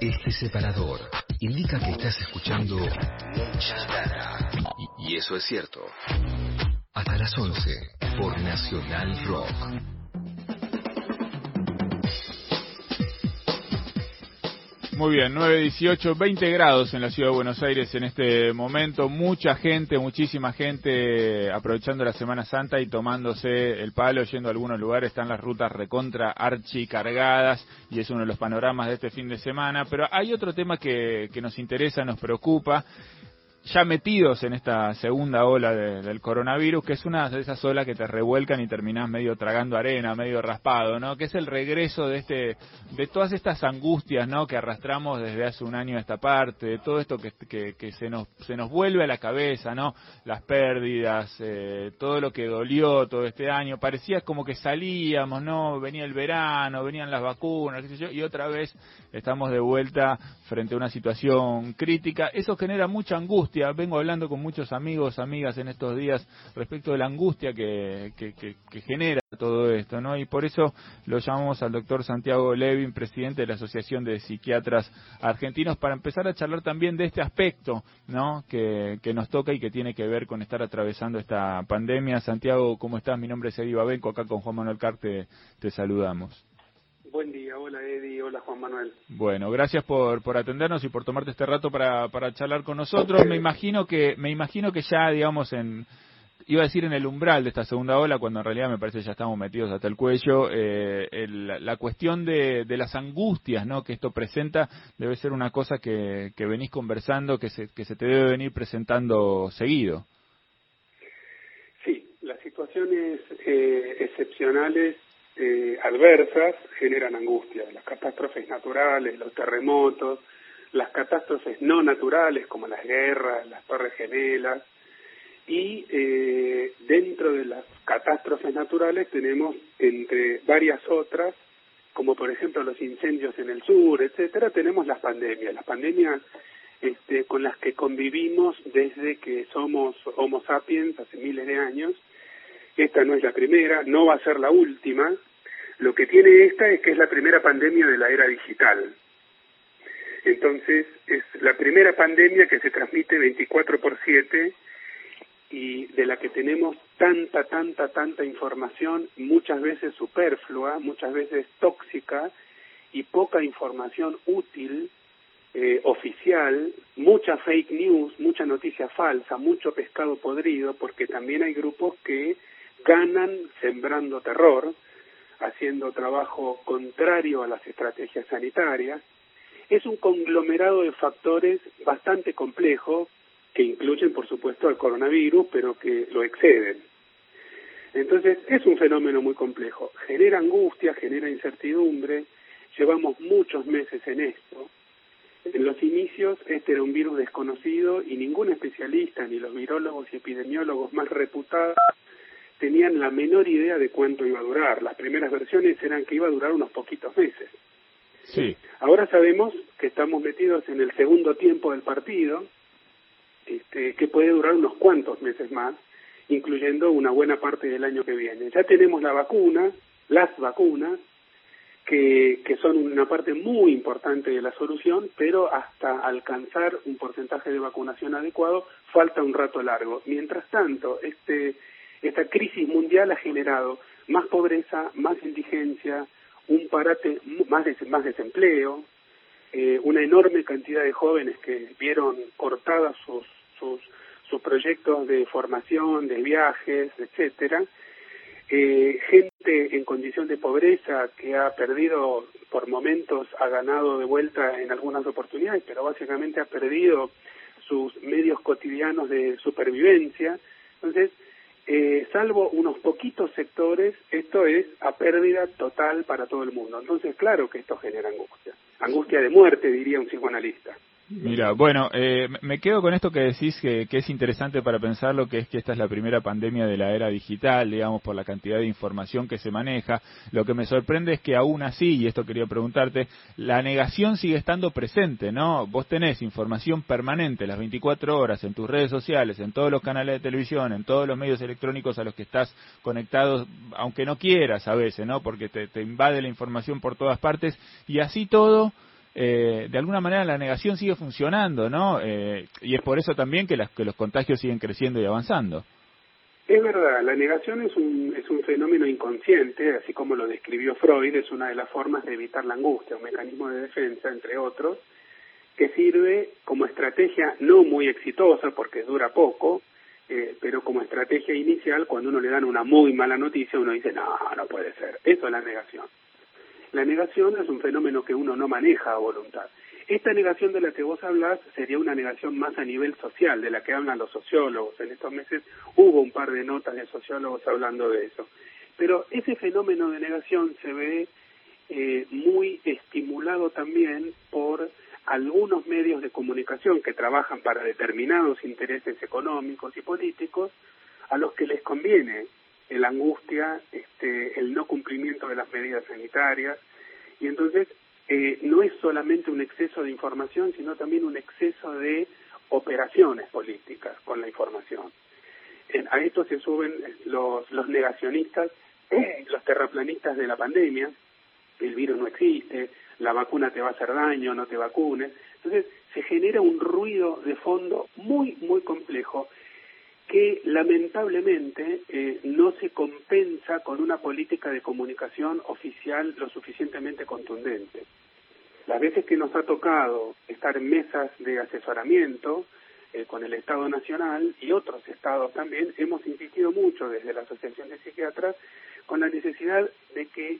Este separador indica que estás escuchando mucha data. Y, eso es cierto. Hasta las 11 por Nacional Rock. Muy bien, 9, 18, 20 grados en la ciudad de Buenos Aires en este momento. Mucha gente, muchísima gente aprovechando la Semana Santa y tomándose el palo, yendo a algunos lugares. Están las rutas recontra archi cargadas y es uno de los panoramas de este fin de semana. Pero hay otro tema que, que nos interesa, nos preocupa ya metidos en esta segunda ola del coronavirus, que es una de esas olas que te revuelcan y terminás medio tragando arena, medio raspado, ¿no? Que es el regreso de este, de todas estas angustias, ¿no? Que arrastramos desde hace un año a esta parte, de todo esto que, que, que se nos, se nos vuelve a la cabeza, ¿no? Las pérdidas, eh, todo lo que dolió todo este año, parecía como que salíamos, ¿no? Venía el verano, venían las vacunas, qué sé yo, y otra vez estamos de vuelta frente a una situación crítica. Eso genera mucha angustia Vengo hablando con muchos amigos, amigas en estos días respecto de la angustia que, que, genera todo esto, ¿no? Y por eso lo llamamos al doctor Santiago Levin, presidente de la Asociación de Psiquiatras Argentinos, para empezar a charlar también de este aspecto, ¿no? Que, nos toca y que tiene que ver con estar atravesando esta pandemia. Santiago, ¿cómo estás? Mi nombre es Eddie Babenco, acá con Juan Manuel Carte te saludamos. Buen día, hola Eddie, hola Juan Manuel. Bueno, gracias por, por atendernos y por tomarte este rato para, para charlar con nosotros. Me imagino que me imagino que ya, digamos, en iba a decir en el umbral de esta segunda ola, cuando en realidad me parece que ya estamos metidos hasta el cuello, eh, la cuestión de, de, las angustias ¿no? que esto presenta debe ser una cosa que, que venís conversando, que se, que se te debe venir presentando seguido. Sí, las situaciones eh, excepcionales eh, adversas generan angustia. Las catástrofes naturales, los terremotos, las catástrofes no naturales como las guerras, las torres gemelas. Y eh, dentro de las catástrofes naturales tenemos entre varias otras, como por ejemplo los incendios en el sur, etcétera, tenemos las pandemias. Las pandemias este, con las que convivimos desde que somos Homo sapiens hace miles de años esta no es la primera, no va a ser la última. Lo que tiene esta es que es la primera pandemia de la era digital. Entonces, es la primera pandemia que se transmite 24 por 7 y de la que tenemos tanta, tanta, tanta información, muchas veces superflua, muchas veces tóxica y poca información útil, eh, oficial, mucha fake news, mucha noticia falsa, mucho pescado podrido, porque también hay grupos que ganan sembrando terror, haciendo trabajo contrario a las estrategias sanitarias. Es un conglomerado de factores bastante complejo que incluyen, por supuesto, al coronavirus, pero que lo exceden. Entonces, es un fenómeno muy complejo. Genera angustia, genera incertidumbre. Llevamos muchos meses en esto. En los inicios, este era un virus desconocido y ningún especialista, ni los virólogos y epidemiólogos más reputados, tenían la menor idea de cuánto iba a durar. Las primeras versiones eran que iba a durar unos poquitos meses. Sí. Ahora sabemos que estamos metidos en el segundo tiempo del partido, este, que puede durar unos cuantos meses más, incluyendo una buena parte del año que viene. Ya tenemos la vacuna, las vacunas, que, que son una parte muy importante de la solución, pero hasta alcanzar un porcentaje de vacunación adecuado falta un rato largo. Mientras tanto, este esta crisis mundial ha generado más pobreza, más indigencia, un parate, más, más desempleo, eh, una enorme cantidad de jóvenes que vieron cortadas sus proyectos de formación, de viajes, etcétera, eh, gente en condición de pobreza que ha perdido por momentos, ha ganado de vuelta en algunas oportunidades, pero básicamente ha perdido sus medios cotidianos de supervivencia. Entonces, eh, salvo unos poquitos sectores, esto es a pérdida total para todo el mundo. Entonces, claro que esto genera angustia. Angustia de muerte, diría un psicoanalista. Mira, bueno, eh, me quedo con esto que decís que, es interesante para pensar lo que es que esta es la primera pandemia de la era digital, digamos, por la cantidad de información que se maneja. Lo que me sorprende es que aún así, y esto quería preguntarte, la negación sigue estando presente, ¿no? Vos tenés información permanente las 24 horas en tus redes sociales, en todos los canales de televisión, en todos los medios electrónicos a los que estás conectado, aunque no quieras a veces, ¿no? Porque te invade la información por todas partes, y así todo eh, de alguna manera la negación sigue funcionando, ¿no? Eh, y es por eso también que, las, que los contagios siguen creciendo y avanzando. Es verdad, la negación es un, es un fenómeno inconsciente, así como lo describió Freud, es una de las formas de evitar la angustia, un mecanismo de defensa, entre otros, que sirve como estrategia no muy exitosa porque dura poco, eh, pero como estrategia inicial, cuando uno le dan una muy mala noticia, uno dice, no, no puede ser. Eso es la negación. La negación es un fenómeno que uno no maneja a voluntad. Esta negación de la que vos hablas sería una negación más a nivel social, de la que hablan los sociólogos. En estos meses hubo un par de notas de sociólogos hablando de eso. Pero ese fenómeno de negación se ve eh, muy estimulado también por algunos medios de comunicación que trabajan para determinados intereses económicos y políticos a los que les conviene la angustia, este, el no cumplimiento de las medidas sanitarias y entonces eh, no es solamente un exceso de información, sino también un exceso de operaciones políticas con la información. a esto se suben los, los negacionistas, los terraplanistas de la pandemia, el virus no existe, la vacuna te va a hacer daño, no te vacunes. Entonces se genera un ruido de fondo muy, muy complejo que lamentablemente eh, no se compensa con una política de comunicación oficial lo suficientemente contundente. Las veces que nos ha tocado estar en mesas de asesoramiento eh, con el Estado Nacional y otros estados también, hemos insistido mucho desde la Asociación de Psiquiatras con la necesidad de que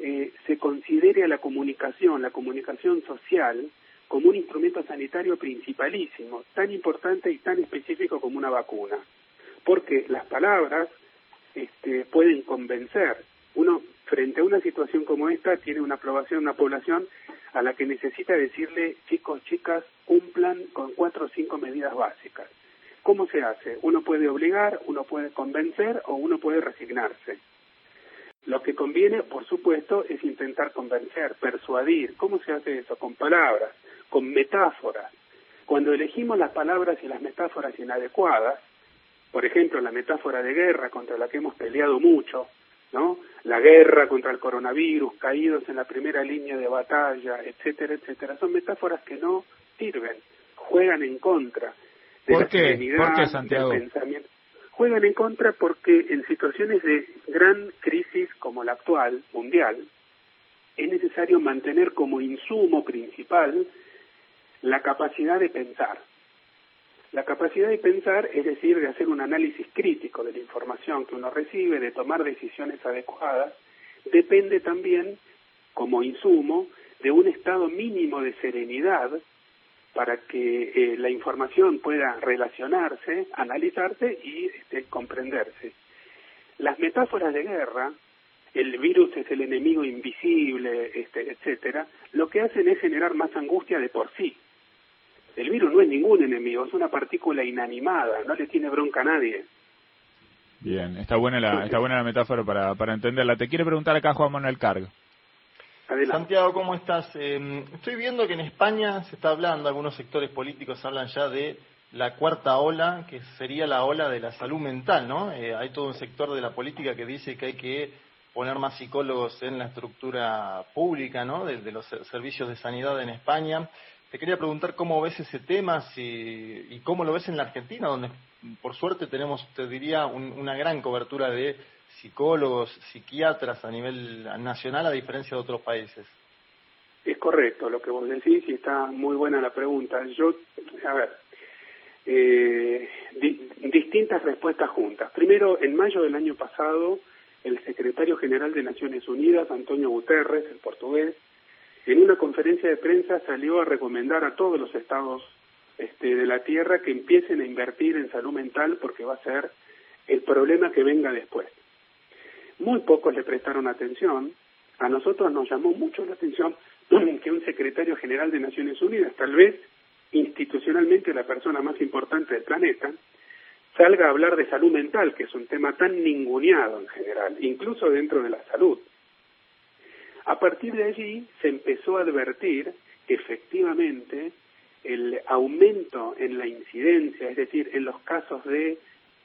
eh, se considere la comunicación, la comunicación social, como un instrumento sanitario principalísimo, tan importante y tan específico como una vacuna. Porque las palabras este, pueden convencer. Uno, frente a una situación como esta, tiene una aprobación, una población a la que necesita decirle, chicos, chicas, cumplan con cuatro o cinco medidas básicas. ¿Cómo se hace? Uno puede obligar, uno puede convencer o uno puede resignarse. Lo que conviene, por supuesto, es intentar convencer, persuadir. ¿Cómo se hace eso? Con palabras con metáforas. Cuando elegimos las palabras y las metáforas inadecuadas, por ejemplo, la metáfora de guerra contra la que hemos peleado mucho, ¿no? La guerra contra el coronavirus, caídos en la primera línea de batalla, etcétera, etcétera, son metáforas que no sirven, juegan en contra de la serenidad, Santiago? del pensamiento. Juegan en contra porque en situaciones de gran crisis como la actual, mundial, es necesario mantener como insumo principal la capacidad de pensar. La capacidad de pensar, es decir, de hacer un análisis crítico de la información que uno recibe, de tomar decisiones adecuadas, depende también, como insumo, de un estado mínimo de serenidad para que eh, la información pueda relacionarse, analizarse y este, comprenderse. Las metáforas de guerra, el virus es el enemigo invisible, este, etcétera, lo que hacen es generar más angustia de por sí. El virus no es ningún enemigo, es una partícula inanimada, no le tiene bronca a nadie. Bien, está buena la, está buena la metáfora para, para entenderla. Te quiere preguntar acá Juan Manuel Cargo. Santiago, ¿cómo estás? Em, estoy viendo que en España se está hablando, algunos sectores políticos hablan ya de la cuarta ola, que sería la ola de la salud mental, ¿no? Eh, hay todo un sector de la política que dice que hay que poner más psicólogos en la estructura pública, ¿no? de los servicios de sanidad en España. Te quería preguntar cómo ves ese tema y cómo lo ves en la Argentina, donde por suerte tenemos, te diría, una gran cobertura de psicólogos, psiquiatras a nivel nacional, a diferencia de otros países. Es correcto lo que vos decís y está muy buena la pregunta. Yo, a ver, eh, distintas respuestas juntas. Primero, en mayo del año pasado, el secretario general de Naciones Unidas, Antonio Guterres, el portugués, en una conferencia de prensa salió a recomendar a todos los estados este, de la Tierra que empiecen a invertir en salud mental porque va a ser el problema que venga después. Muy pocos le prestaron atención. A nosotros nos llamó mucho la atención que un secretario general de Naciones Unidas, tal vez institucionalmente la persona más importante del planeta, salga a hablar de salud mental, que es un tema tan ninguneado en general, incluso dentro de la salud. A partir de allí se empezó a advertir que efectivamente el aumento en la incidencia, es decir, en los casos de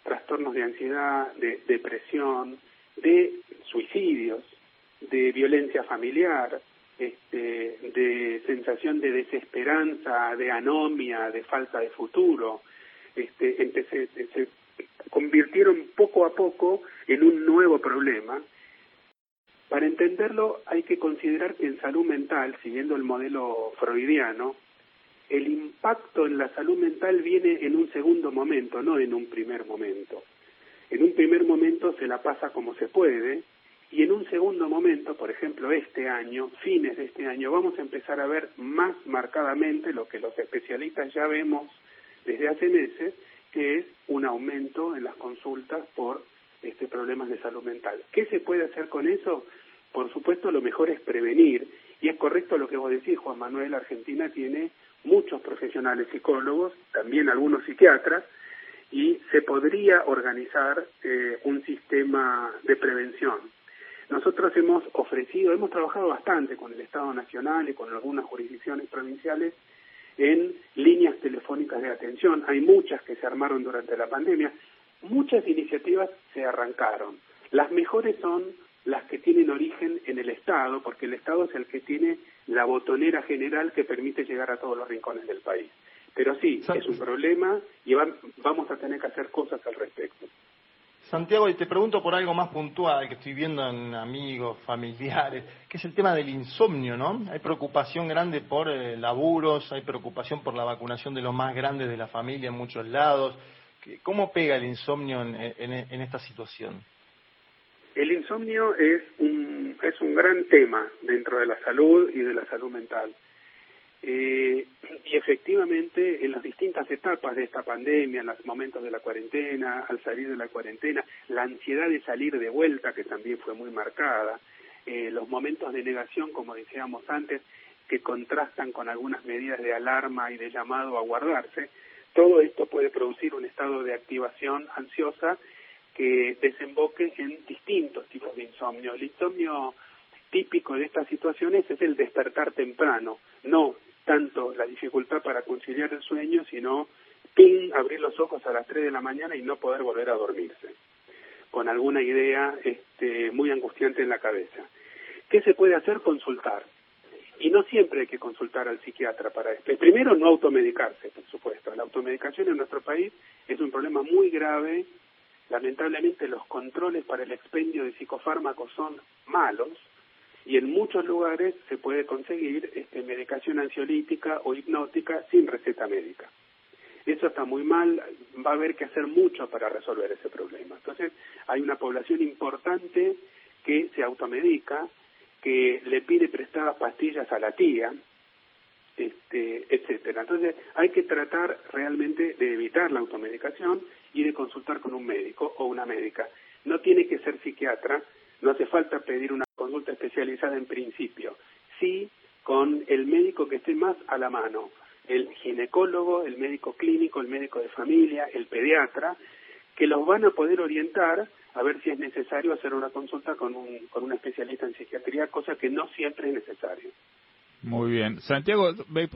trastornos de ansiedad, de depresión, de suicidios, de violencia familiar, este, de sensación de desesperanza, de anomia, de falta de futuro. Este, se, se convirtieron poco a poco en un nuevo problema. Para entenderlo hay que considerar que en salud mental, siguiendo el modelo freudiano, el impacto en la salud mental viene en un segundo momento, no en un primer momento. En un primer momento se la pasa como se puede y en un segundo momento, por ejemplo este año, fines de este año, vamos a empezar a ver más marcadamente lo que los especialistas ya vemos desde hace meses, que es un aumento en las consultas por este problemas de salud mental. ¿Qué se puede hacer con eso? Por supuesto, lo mejor es prevenir. Y es correcto lo que vos decís, Juan Manuel, Argentina tiene muchos profesionales psicólogos, también algunos psiquiatras, y se podría organizar eh, un sistema de prevención. Nosotros hemos ofrecido, hemos trabajado bastante con el Estado Nacional y con algunas jurisdicciones provinciales en líneas telefónicas de atención. Hay muchas que se armaron durante la pandemia. Muchas iniciativas se arrancaron. Las mejores son las que tienen origen en el Estado, porque el Estado es el que tiene la botonera general que permite llegar a todos los rincones del país. Pero sí, es un problema y vamos a tener que hacer cosas al respecto. Santiago, y te pregunto por algo más puntual que estoy viendo en amigos, familiares, que es el tema del insomnio, ¿no? Hay preocupación grande por eh, laburos, hay preocupación por la vacunación de los más grandes de la familia en muchos lados. ¿Cómo pega el insomnio en esta situación? El insomnio es un, es un gran tema dentro de la salud y de la salud mental. Eh, y efectivamente, en las distintas etapas de esta pandemia, en los momentos de la cuarentena, al salir de la cuarentena, la ansiedad de salir de vuelta, que también fue muy marcada, eh, los momentos de negación, como decíamos antes, que contrastan con algunas medidas de alarma y de llamado a guardarse, todo esto puede producir un estado de activación ansiosa que desemboque en distintos tipos de insomnio. El insomnio típico de estas situaciones es el despertar temprano, no tanto la dificultad para conciliar el sueño, sino ping, abrir los ojos a las 3 de la mañana y no poder volver a dormirse, con alguna idea este, muy angustiante en la cabeza. ¿Qué se puede hacer? Consultar. Y no siempre hay que consultar al psiquiatra para esto. Primero, no automedicarse, por supuesto. La automedicación en nuestro país es un problema muy grave lamentablemente los controles para el expendio de psicofármacos son malos y en muchos lugares se puede conseguir este, medicación ansiolítica o hipnótica sin receta médica. Eso está muy mal, va a haber que hacer mucho para resolver ese problema. Entonces, hay una población importante que se automedica, que le pide prestadas pastillas a la tía, este, etcétera. Entonces hay que tratar realmente de evitar la automedicación y de consultar con un médico o una médica. No tiene que ser psiquiatra, no hace falta pedir una consulta especializada en principio, sí con el médico que esté más a la mano, el ginecólogo, el médico clínico, el médico de familia, el pediatra, que los van a poder orientar a ver si es necesario hacer una consulta con un, con un especialista en psiquiatría, cosa que no siempre es necesario. Muy bien. Santiago,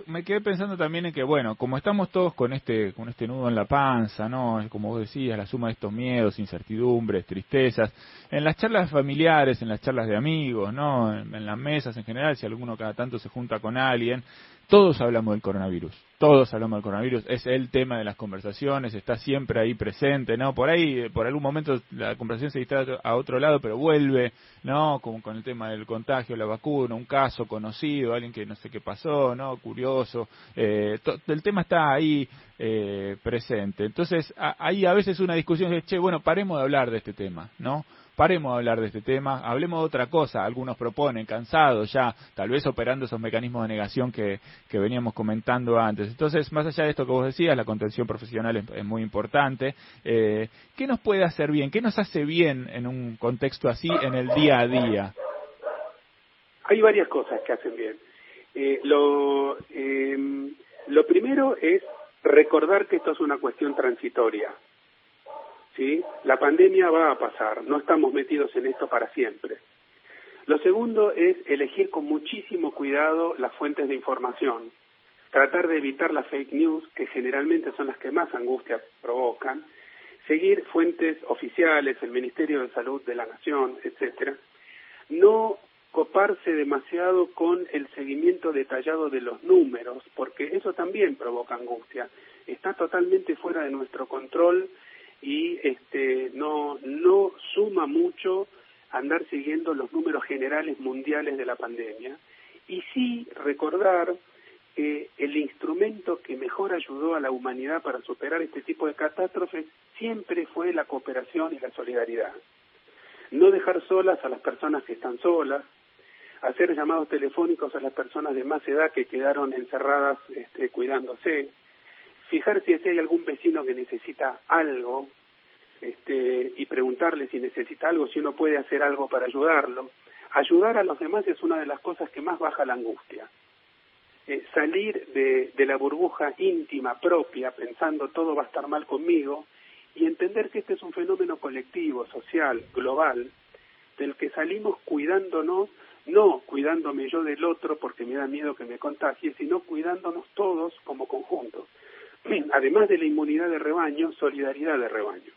me, quedé pensando también en que, bueno, como estamos todos con este, con este nudo en la panza, ¿no? Como vos decías, la suma de estos miedos, incertidumbres, tristezas, en las charlas familiares, en las charlas de amigos, ¿no? En, las mesas en general, si alguno cada tanto se junta con alguien, todos hablamos del coronavirus. Todos hablamos del coronavirus, es el tema de las conversaciones, está siempre ahí presente, ¿no? Por ahí, por algún momento la conversación se distrae a otro lado, pero vuelve, ¿no? Como con el tema del contagio, la vacuna, un caso conocido, alguien que no sé qué pasó, ¿no? Curioso. Eh, el tema está ahí eh, presente. Entonces, hay a veces una discusión de, che, bueno, paremos de hablar de este tema, ¿no? paremos de hablar de este tema, hablemos de otra cosa. Algunos proponen, cansados ya, tal vez operando esos mecanismos de negación que, que veníamos comentando antes. Entonces, más allá de esto que vos decías, la contención profesional es, muy importante. Eh, ¿Qué nos puede hacer bien? ¿Qué nos hace bien en un contexto así en el día a día? Hay varias cosas que hacen bien. Eh, lo, eh, lo primero es recordar que esto es una cuestión transitoria. ¿sí? La pandemia va a pasar, no estamos metidos en esto para siempre. Lo segundo es elegir con muchísimo cuidado las fuentes de información, tratar de evitar las fake news, que generalmente son las que más angustia provocan, seguir fuentes oficiales, el Ministerio de Salud de la Nación, etcétera, no coparse demasiado con el seguimiento detallado de los números, porque eso también provoca angustia. Está totalmente fuera de nuestro control y este, no, no suma mucho andar siguiendo los números generales mundiales de la pandemia. Y sí recordar que el instrumento que mejor ayudó a la humanidad para superar este tipo de catástrofes siempre fue la cooperación y la solidaridad. No dejar solas a las personas que están solas, hacer llamados telefónicos a las personas de más edad que quedaron encerradas este, cuidándose, fijar si hay algún vecino que necesita algo este, y preguntarle si necesita algo, si uno puede hacer algo para ayudarlo. Ayudar a los demás es una de las cosas que más baja la angustia. Eh, salir de, de la burbuja íntima propia pensando todo va a estar mal conmigo y entender que este es un fenómeno colectivo, social, global, del que salimos cuidándonos no cuidándome yo del otro porque me da miedo que me contagie, sino cuidándonos todos como conjunto. Además de la inmunidad de rebaño, solidaridad de rebaño.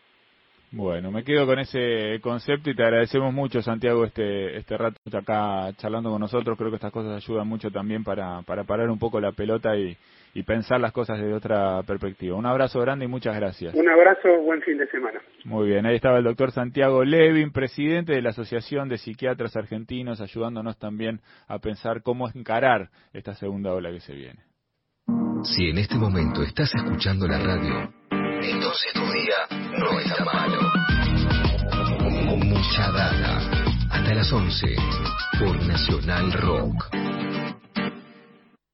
Bueno, me quedo con ese concepto y te agradecemos mucho, Santiago, este, este rato acá charlando con nosotros. Creo que estas cosas ayudan mucho también para, para parar un poco la pelota y, y pensar las cosas desde otra perspectiva. Un abrazo grande y muchas gracias. Un abrazo, buen fin de semana. Muy bien, ahí estaba el doctor Santiago Levin, presidente de la Asociación de Psiquiatras Argentinos, ayudándonos también a pensar cómo encarar esta segunda ola que se viene. Si en este momento estás escuchando la radio, entonces tu día no está malo. Mucha data. Hasta las 11 por Nacional Rock.